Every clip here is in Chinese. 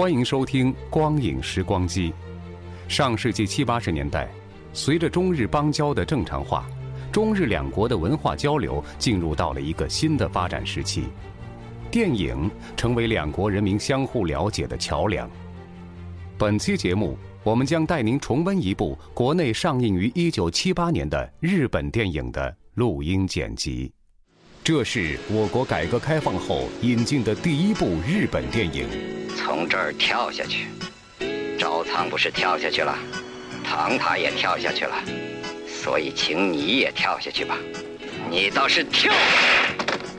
欢迎收听《光影时光机》。上世纪七八十年代，随着中日邦交的正常化，中日两国的文化交流进入到了一个新的发展时期，电影成为两国人民相互了解的桥梁。本期节目，我们将带您重温一部国内上映于一九七八年的日本电影的录音剪辑。这是我国改革开放后引进的第一部日本电影。从这儿跳下去，赵仓不是跳下去了，唐塔也跳下去了，所以请你也跳下去吧。你倒是跳！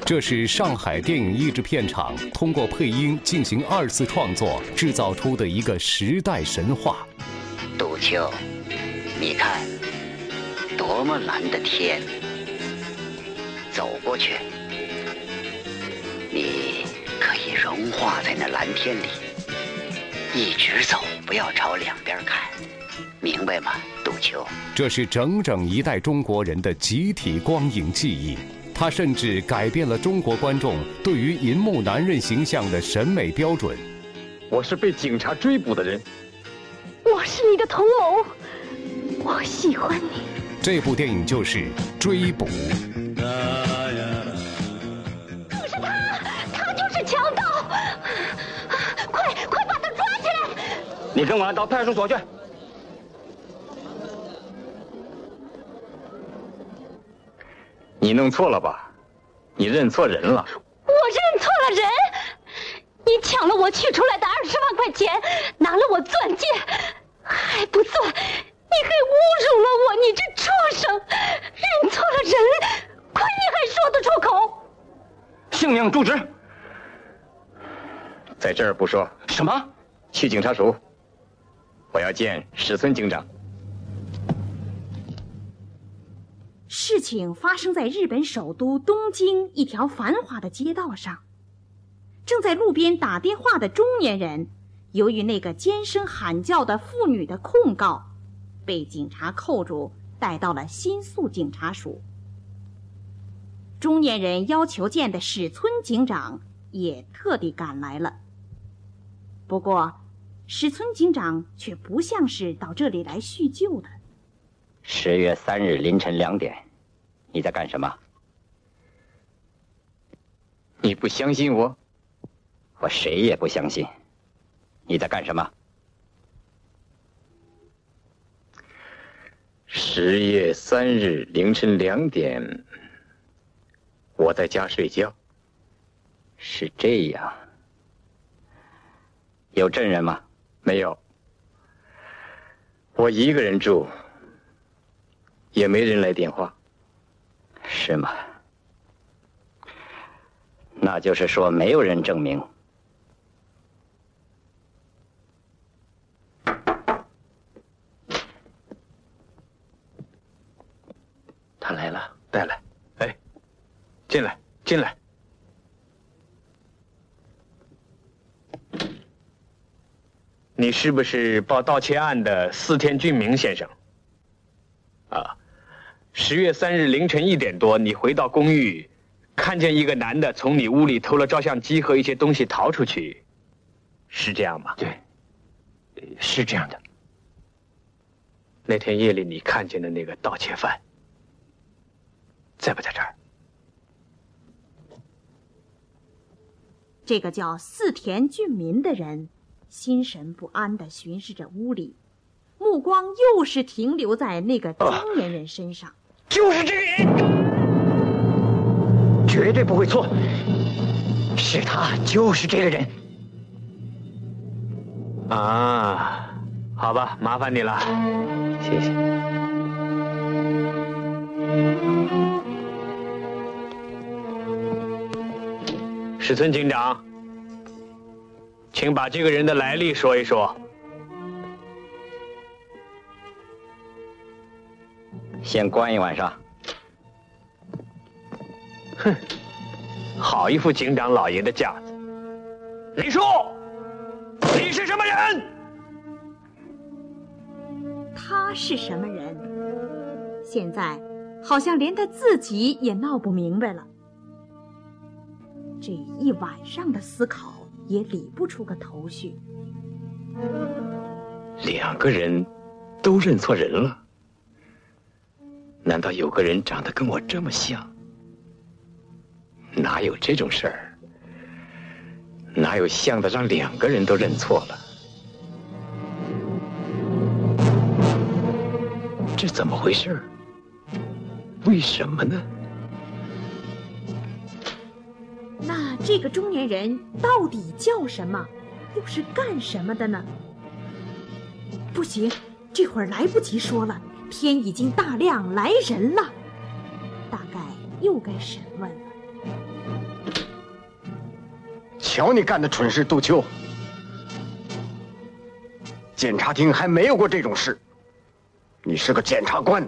这是上海电影译制片厂通过配音进行二次创作制造出的一个时代神话。杜秋，你看，多么蓝的天！走过去，你可以融化在那蓝天里，一直走，不要朝两边看，明白吗，杜秋？这是整整一代中国人的集体光影记忆，它甚至改变了中国观众对于银幕男人形象的审美标准。我是被警察追捕的人，我是你的同谋，我喜欢你。这部电影就是《追捕》。可是他，他就是强盗！快快把他抓起来！你跟我到派出所去。你弄错了吧？你认错人了。我认错了人！你抢了我取出来的二十万块钱，拿了我钻戒，还不算，你还侮辱了我！你这畜生！认错了人，还说得出口！性命住址。在这儿不说。什么？去警察署。我要见史村警长。事情发生在日本首都东京一条繁华的街道上。正在路边打电话的中年人，由于那个尖声喊叫的妇女的控告，被警察扣住，带到了新宿警察署。中年人要求见的史村警长也特地赶来了。不过，史村警长却不像是到这里来叙旧的。十月三日凌晨两点，你在干什么？你不相信我？我谁也不相信。你在干什么？十月三日凌晨两点，我在家睡觉。是这样。有证人吗？没有。我一个人住，也没人来电话。是吗？那就是说，没有人证明。他来了，带来。哎，进来，进来。你是不是报盗窃案的四天俊明先生？啊，十月三日凌晨一点多，你回到公寓，看见一个男的从你屋里偷了照相机和一些东西逃出去，是这样吗？对，是这样的。那天夜里你看见的那个盗窃犯，在不在这儿？这个叫四田俊民的人，心神不安地巡视着屋里，目光又是停留在那个中年人身上。就是这个人，绝对不会错，是他，就是这个人。啊，好吧，麻烦你了，谢谢。石村警长，请把这个人的来历说一说。先关一晚上。哼，好一副警长老爷的架子。李叔，你是什么人？他是什么人？现在好像连他自己也闹不明白了。这一晚上的思考也理不出个头绪。两个人都认错人了。难道有个人长得跟我这么像？哪有这种事儿？哪有像的让两个人都认错了？这怎么回事？为什么呢？这个中年人到底叫什么？又是干什么的呢？不行，这会儿来不及说了。天已经大亮，来人了，大概又该审问了。瞧你干的蠢事，杜秋！检察厅还没有过这种事。你是个检察官，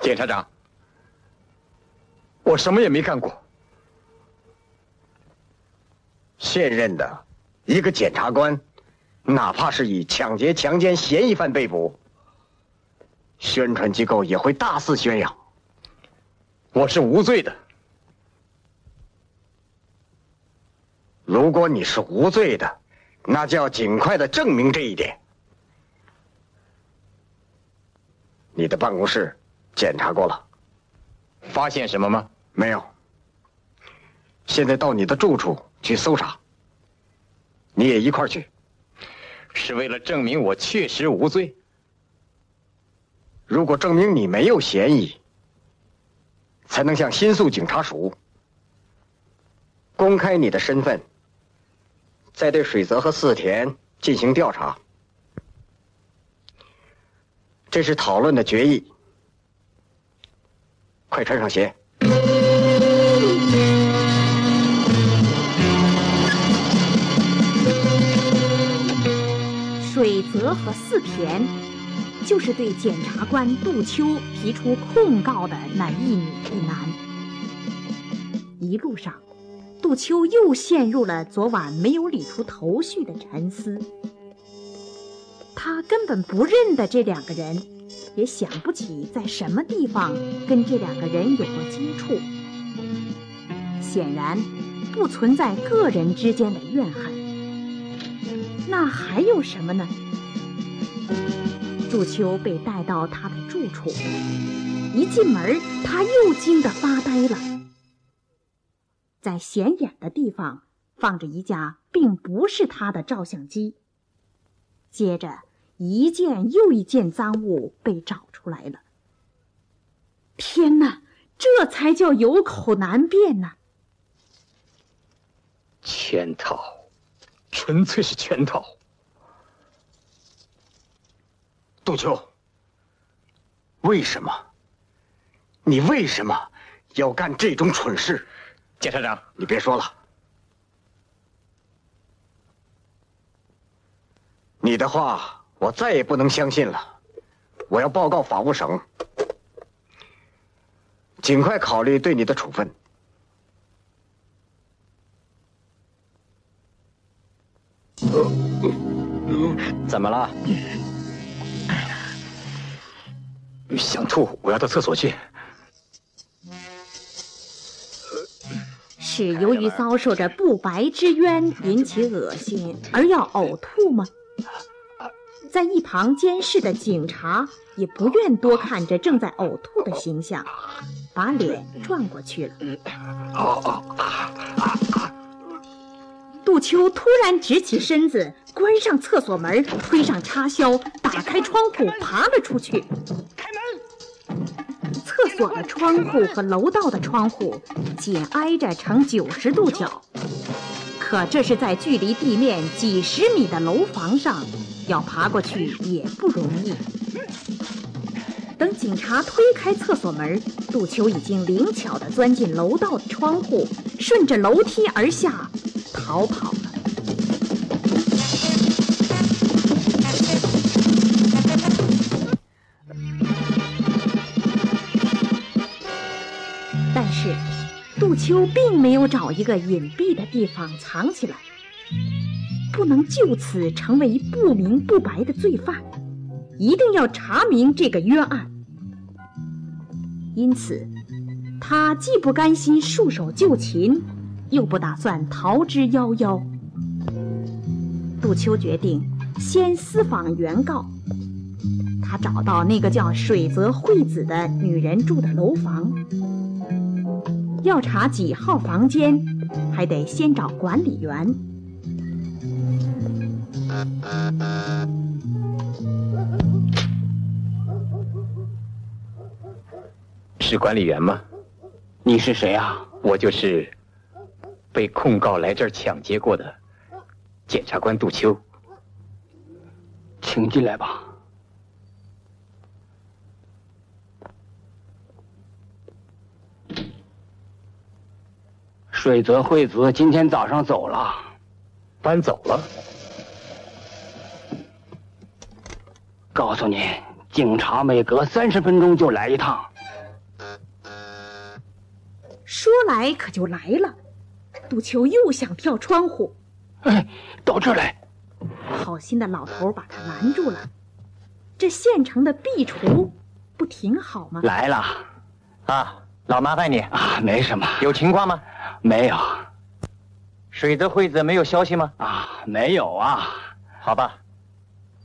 检察长，我什么也没干过。现任的一个检察官，哪怕是以抢劫、强奸嫌疑犯被捕。宣传机构也会大肆宣扬，我是无罪的。如果你是无罪的，那就要尽快的证明这一点。你的办公室检查过了，发现什么吗？没有。现在到你的住处去搜查，你也一块去，是为了证明我确实无罪。如果证明你没有嫌疑，才能向新宿警察署公开你的身份，再对水泽和四田进行调查。这是讨论的决议。快穿上鞋。和四田。就是对检察官杜秋提出控告的那一女一男。一路上，杜秋又陷入了昨晚没有理出头绪的沉思。他根本不认得这两个人，也想不起在什么地方跟这两个人有过接触。显然，不存在个人之间的怨恨。那还有什么呢？杜秋被带到他的住处，一进门，他又惊得发呆了。在显眼的地方放着一架并不是他的照相机。接着，一件又一件赃物被找出来了。天哪，这才叫有口难辩呢！圈套，纯粹是圈套。杜秋，为什么？你为什么要干这种蠢事？检察长，你别说了。你的话我再也不能相信了。我要报告法务省，尽快考虑对你的处分。怎么了？想吐，我要到厕所去。是由于遭受着不白之冤引起恶心而要呕吐吗？在一旁监视的警察也不愿多看着正在呕吐的形象，把脸转过去了。杜秋突然直起身子，关上厕所门，推上插销，打开窗户，爬了出去。开门！厕所的窗户和楼道的窗户紧挨着，成九十度角。可这是在距离地面几十米的楼房上，要爬过去也不容易。等警察推开厕所门，杜秋已经灵巧地钻进楼道的窗户，顺着楼梯而下，逃跑了。但是，杜秋并没有找一个隐蔽的地方藏起来，不能就此成为不明不白的罪犯。一定要查明这个冤案，因此，他既不甘心束手就擒，又不打算逃之夭夭。杜秋决定先私访原告。他找到那个叫水泽惠子的女人住的楼房，要查几号房间，还得先找管理员。是管理员吗？你是谁啊？我就是被控告来这儿抢劫过的检察官杜秋。请进来吧。水泽惠子今天早上走了，搬走了。告诉你，警察每隔三十分钟就来一趟。说来可就来了，杜秋又想跳窗户，哎，到这儿来！好心的老头把他拦住了。这现成的壁橱，不挺好吗？来了，啊，老麻烦你啊，没什么，有情况吗？没有。水泽惠子没有消息吗？啊，没有啊。好吧，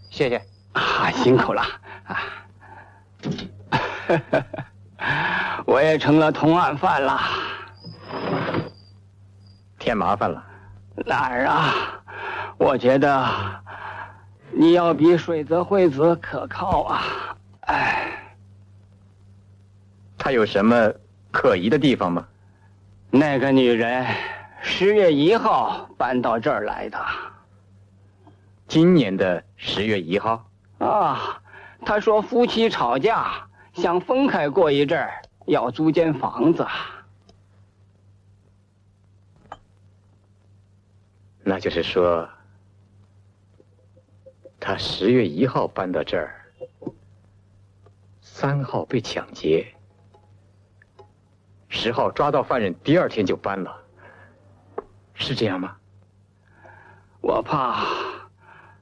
谢谢。啊，辛苦了啊。我也成了同案犯了，添麻烦了。哪儿啊？我觉得你要比水泽惠子可靠啊！哎，他有什么可疑的地方吗？那个女人十月一号搬到这儿来的。今年的十月一号。啊，她说夫妻吵架。想分开过一阵儿，要租间房子。那就是说，他十月一号搬到这儿，三号被抢劫，十号抓到犯人，第二天就搬了，是这样吗？我怕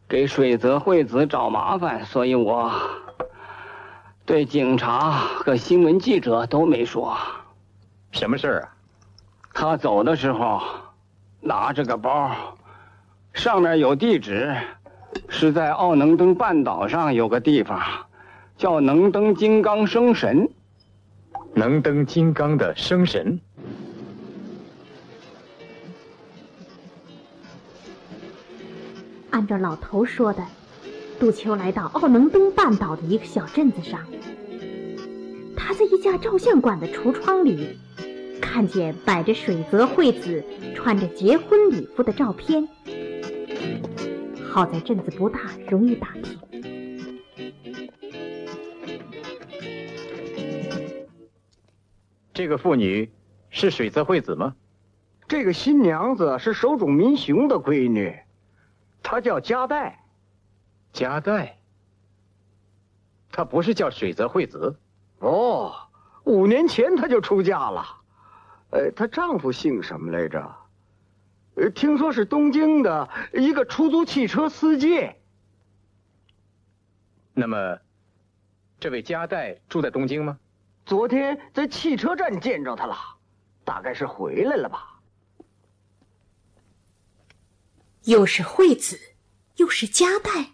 给水泽惠子找麻烦，所以我。对警察和新闻记者都没说，什么事儿啊？他走的时候拿着个包，上面有地址，是在奥能登半岛上有个地方，叫能登金刚生神。能登金刚的生神。按照老头说的。杜秋来到奥能登半岛的一个小镇子上，他在一家照相馆的橱窗里看见摆着水泽惠子穿着结婚礼服的照片。好在镇子不大，容易打听。这个妇女是水泽惠子吗？这个新娘子是手冢民雄的闺女，她叫加代。加代，她不是叫水泽惠子，哦，五年前她就出嫁了，呃，她丈夫姓什么来着？呃，听说是东京的一个出租汽车司机。那么，这位加代住在东京吗？昨天在汽车站见着她了，大概是回来了吧。又是惠子，又是加代。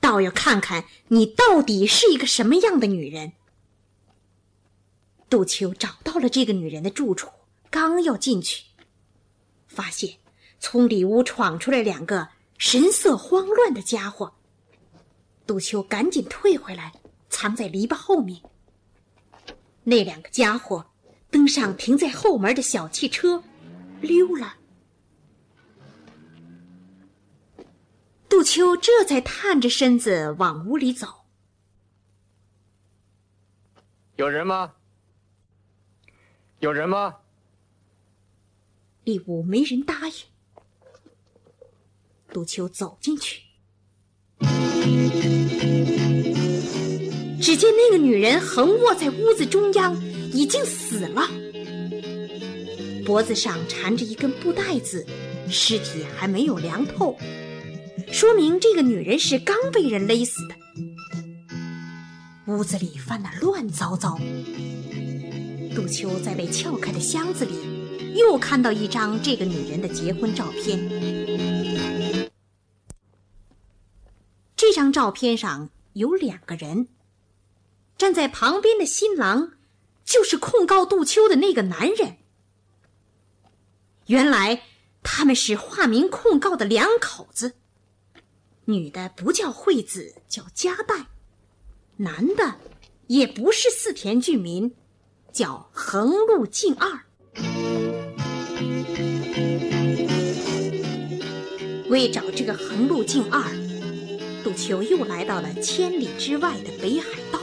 倒要看看你到底是一个什么样的女人。杜秋找到了这个女人的住处，刚要进去，发现从里屋闯出来两个神色慌乱的家伙。杜秋赶紧退回来，藏在篱笆后面。那两个家伙登上停在后门的小汽车，溜了。杜秋这才探着身子往屋里走。有人吗？有人吗？里屋没人答应。杜秋走进去，只见那个女人横卧在屋子中央，已经死了，脖子上缠着一根布带子，尸体还没有凉透，说明这个女人是刚被人勒死的。屋子里翻得乱糟糟。杜秋在被撬开的箱子里，又看到一张这个女人的结婚照片。这张照片上有两个人，站在旁边的新郎就是控告杜秋的那个男人。原来他们是化名控告的两口子，女的不叫惠子，叫加代。男的，也不是四田俊民，叫横路敬二。为找这个横路敬二，杜秋又来到了千里之外的北海道。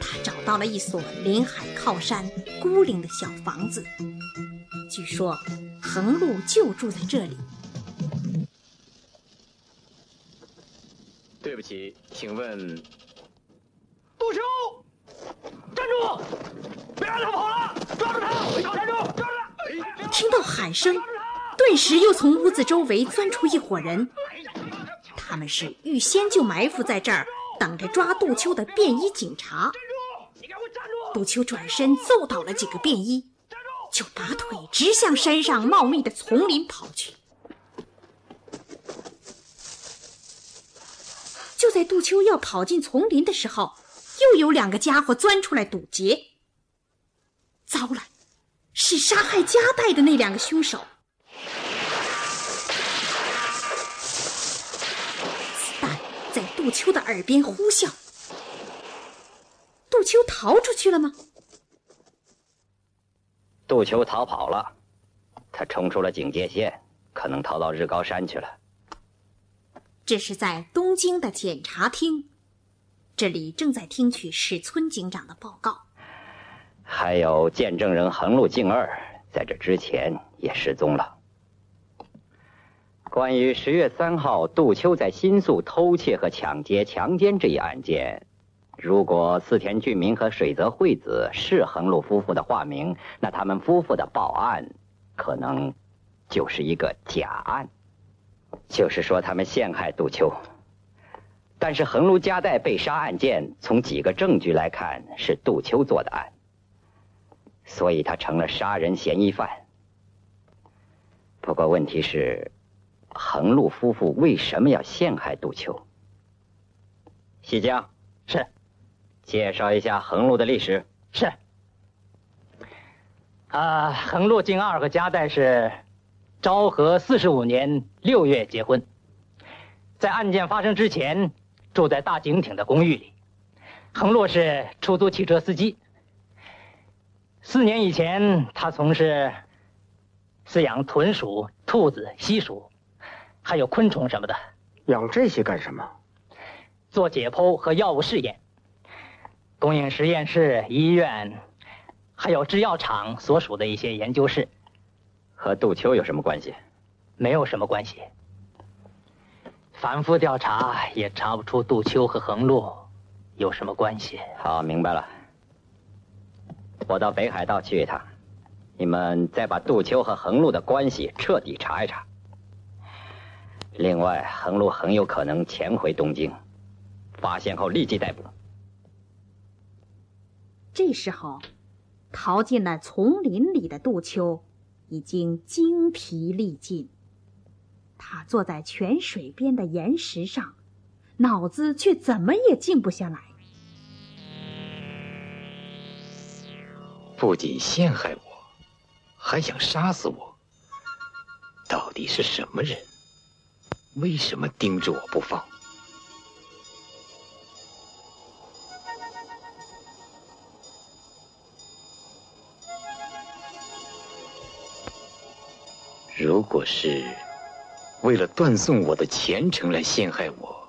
他找到了一所临海靠山、孤零的小房子，据说横路就住在这里。对不起，请问，杜秋，站住！别让他跑了！抓住他！站住！抓住他！听到喊声，顿时又从屋子周围钻出一伙人，他们是预先就埋伏在这儿，等着抓杜秋的便衣警察。杜秋转身揍倒了几个便衣，就拔腿直向山上茂密的丛林跑去。就在杜秋要跑进丛林的时候，又有两个家伙钻出来堵截。糟了，是杀害加代的那两个凶手。子弹在杜秋的耳边呼啸。杜秋逃出去了吗？杜秋逃跑了，他冲出了警戒线，可能逃到日高山去了。这是在东京的检察厅，这里正在听取史村警长的报告。还有见证人横路敬二，在这之前也失踪了。关于十月三号杜秋在新宿偷窃和抢劫、强奸这一案件，如果四田俊明和水泽惠子是横路夫妇的化名，那他们夫妇的报案，可能就是一个假案。就是说，他们陷害杜秋，但是横路加代被杀案件，从几个证据来看是杜秋做的案，所以他成了杀人嫌疑犯。不过问题是，横路夫妇为什么要陷害杜秋？西江是，介绍一下横路的历史是。啊，横路敬二和加代是。昭和四十五年六月结婚，在案件发生之前，住在大井町的公寓里。横路是出租汽车司机。四年以前，他从事饲养豚鼠、兔子、西鼠，还有昆虫什么的。养这些干什么？做解剖和药物试验。供应实验室、医院，还有制药厂所属的一些研究室。和杜秋有什么关系？没有什么关系。反复调查也查不出杜秋和横路有什么关系。好，明白了。我到北海道去一趟，你们再把杜秋和横路的关系彻底查一查。另外，横路很有可能潜回东京，发现后立即逮捕。这时候，逃进了丛林里的杜秋。已经精疲力尽，他坐在泉水边的岩石上，脑子却怎么也静不下来。不仅陷害我，还想杀死我，到底是什么人？为什么盯着我不放？如果是为了断送我的前程来陷害我，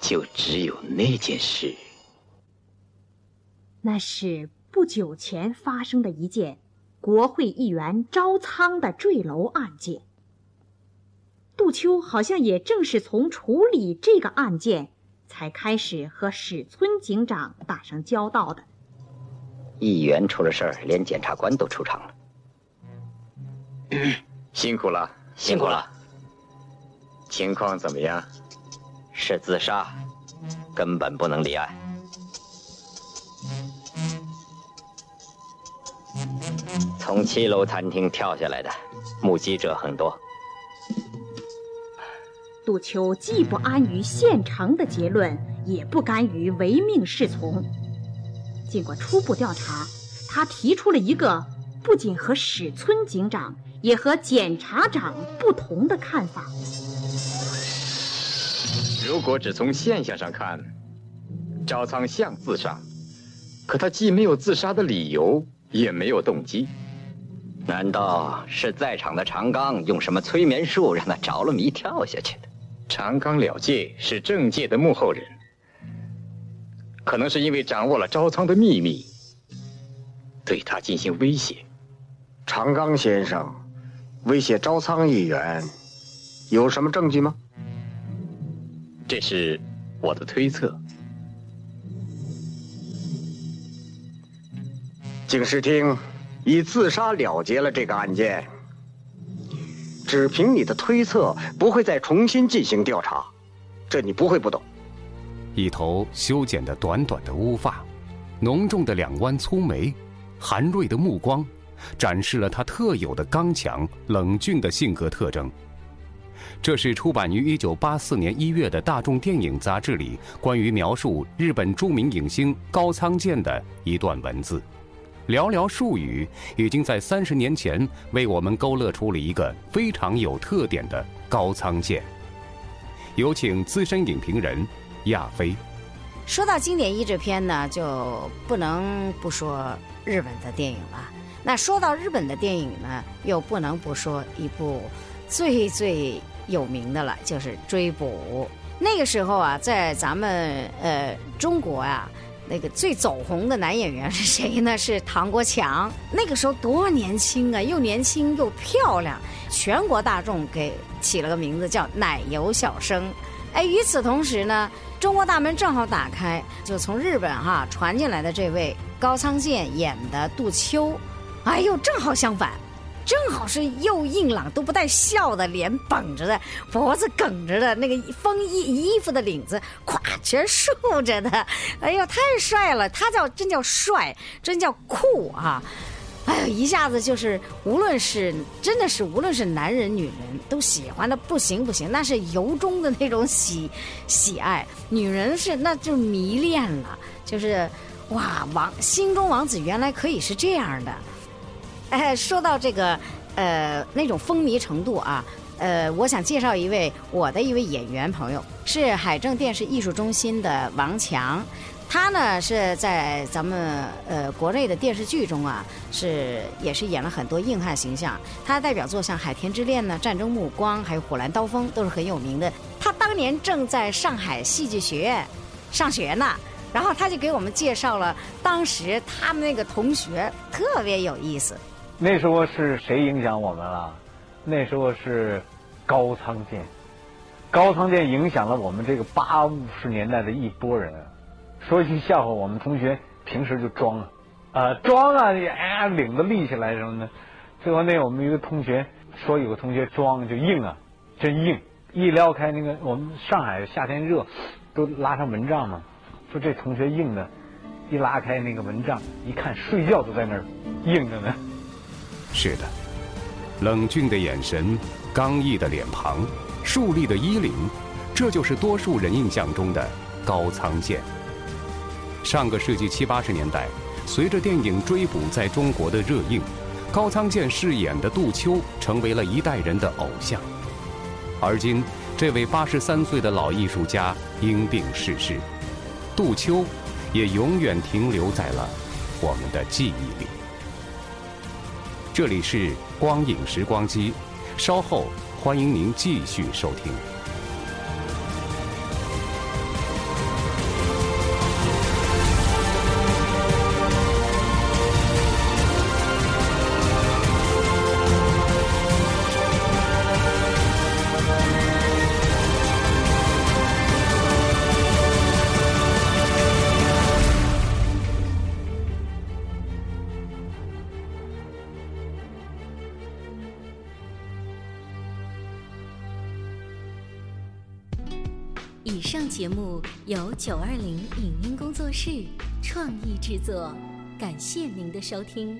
就只有那件事。那是不久前发生的一件国会议员招仓的坠楼案件。杜秋好像也正是从处理这个案件，才开始和史村警长打上交道的。议员出了事儿，连检察官都出场了。辛苦了，辛苦了。情况怎么样？是自杀，根本不能立案。从七楼餐厅跳下来的，目击者很多。杜秋既不安于现成的结论，也不甘于唯命是从。经过初步调查，他提出了一个不仅和史村警长。也和检察长不同的看法。如果只从现象上看，赵仓像自杀，可他既没有自杀的理由，也没有动机。难道是在场的长刚用什么催眠术让他着了迷跳下去的？长刚了界是政界的幕后人，可能是因为掌握了招仓的秘密，对他进行威胁。长刚先生。威胁招仓议员，有什么证据吗？这是我的推测。警视厅以自杀了结了这个案件，只凭你的推测，不会再重新进行调查，这你不会不懂。一头修剪的短短的乌发，浓重的两弯粗眉，含锐的目光。展示了他特有的刚强冷峻的性格特征。这是出版于1984年1月的《大众电影》杂志里关于描述日本著名影星高仓健的一段文字，寥寥数语，已经在三十年前为我们勾勒出了一个非常有特点的高仓健。有请资深影评人亚飞。说到经典译制片呢，就不能不说日本的电影了。那说到日本的电影呢，又不能不说一部最最有名的了，就是《追捕》。那个时候啊，在咱们呃中国啊，那个最走红的男演员是谁呢？是唐国强。那个时候多年轻啊，又年轻又漂亮，全国大众给起了个名字叫“奶油小生”。哎，与此同时呢，中国大门正好打开，就从日本哈传进来的这位高仓健演的杜秋。哎呦，正好相反，正好是又硬朗都不带笑的脸绷着的，脖子梗着的那个风衣衣服的领子咵全竖着的，哎呦太帅了！他叫真叫帅，真叫酷啊！哎呦，一下子就是无论是真的是无论是男人女人都喜欢的不行不行，那是由衷的那种喜喜爱，女人是那就迷恋了，就是哇王心中王子原来可以是这样的。哎，说到这个，呃，那种风靡程度啊，呃，我想介绍一位我的一位演员朋友，是海政电视艺术中心的王强，他呢是在咱们呃国内的电视剧中啊，是也是演了很多硬汉形象。他代表作像《海天之恋》呢，《战争目光》还有《虎兰刀锋》都是很有名的。他当年正在上海戏剧学院上学呢，然后他就给我们介绍了当时他们那个同学，特别有意思。那时候是谁影响我们了？那时候是高仓健，高仓健影响了我们这个八五十年代的一波人。说一句笑话，我们同学平时就装啊，啊装啊，哎领子立起来什么的。最后那我们一个同学说有个同学装就硬啊，真硬，一撩开那个我们上海夏天热，都拉上蚊帐嘛。说这同学硬的，一拉开那个蚊帐，一看睡觉都在那儿硬着呢。是的。冷峻的眼神刚毅的脸庞竖立的衣领这就是多数人印象中的高仓健。上个世纪七八十年代随着电影追捕在中国的热映高仓健饰演的杜秋成为了一代人的偶像。而今这位八十三岁的老艺术家因病逝世杜秋也永远停留在了我们的记忆里。这里是光影时光机稍后欢迎您继续收听。是创意制作。感谢您的收听。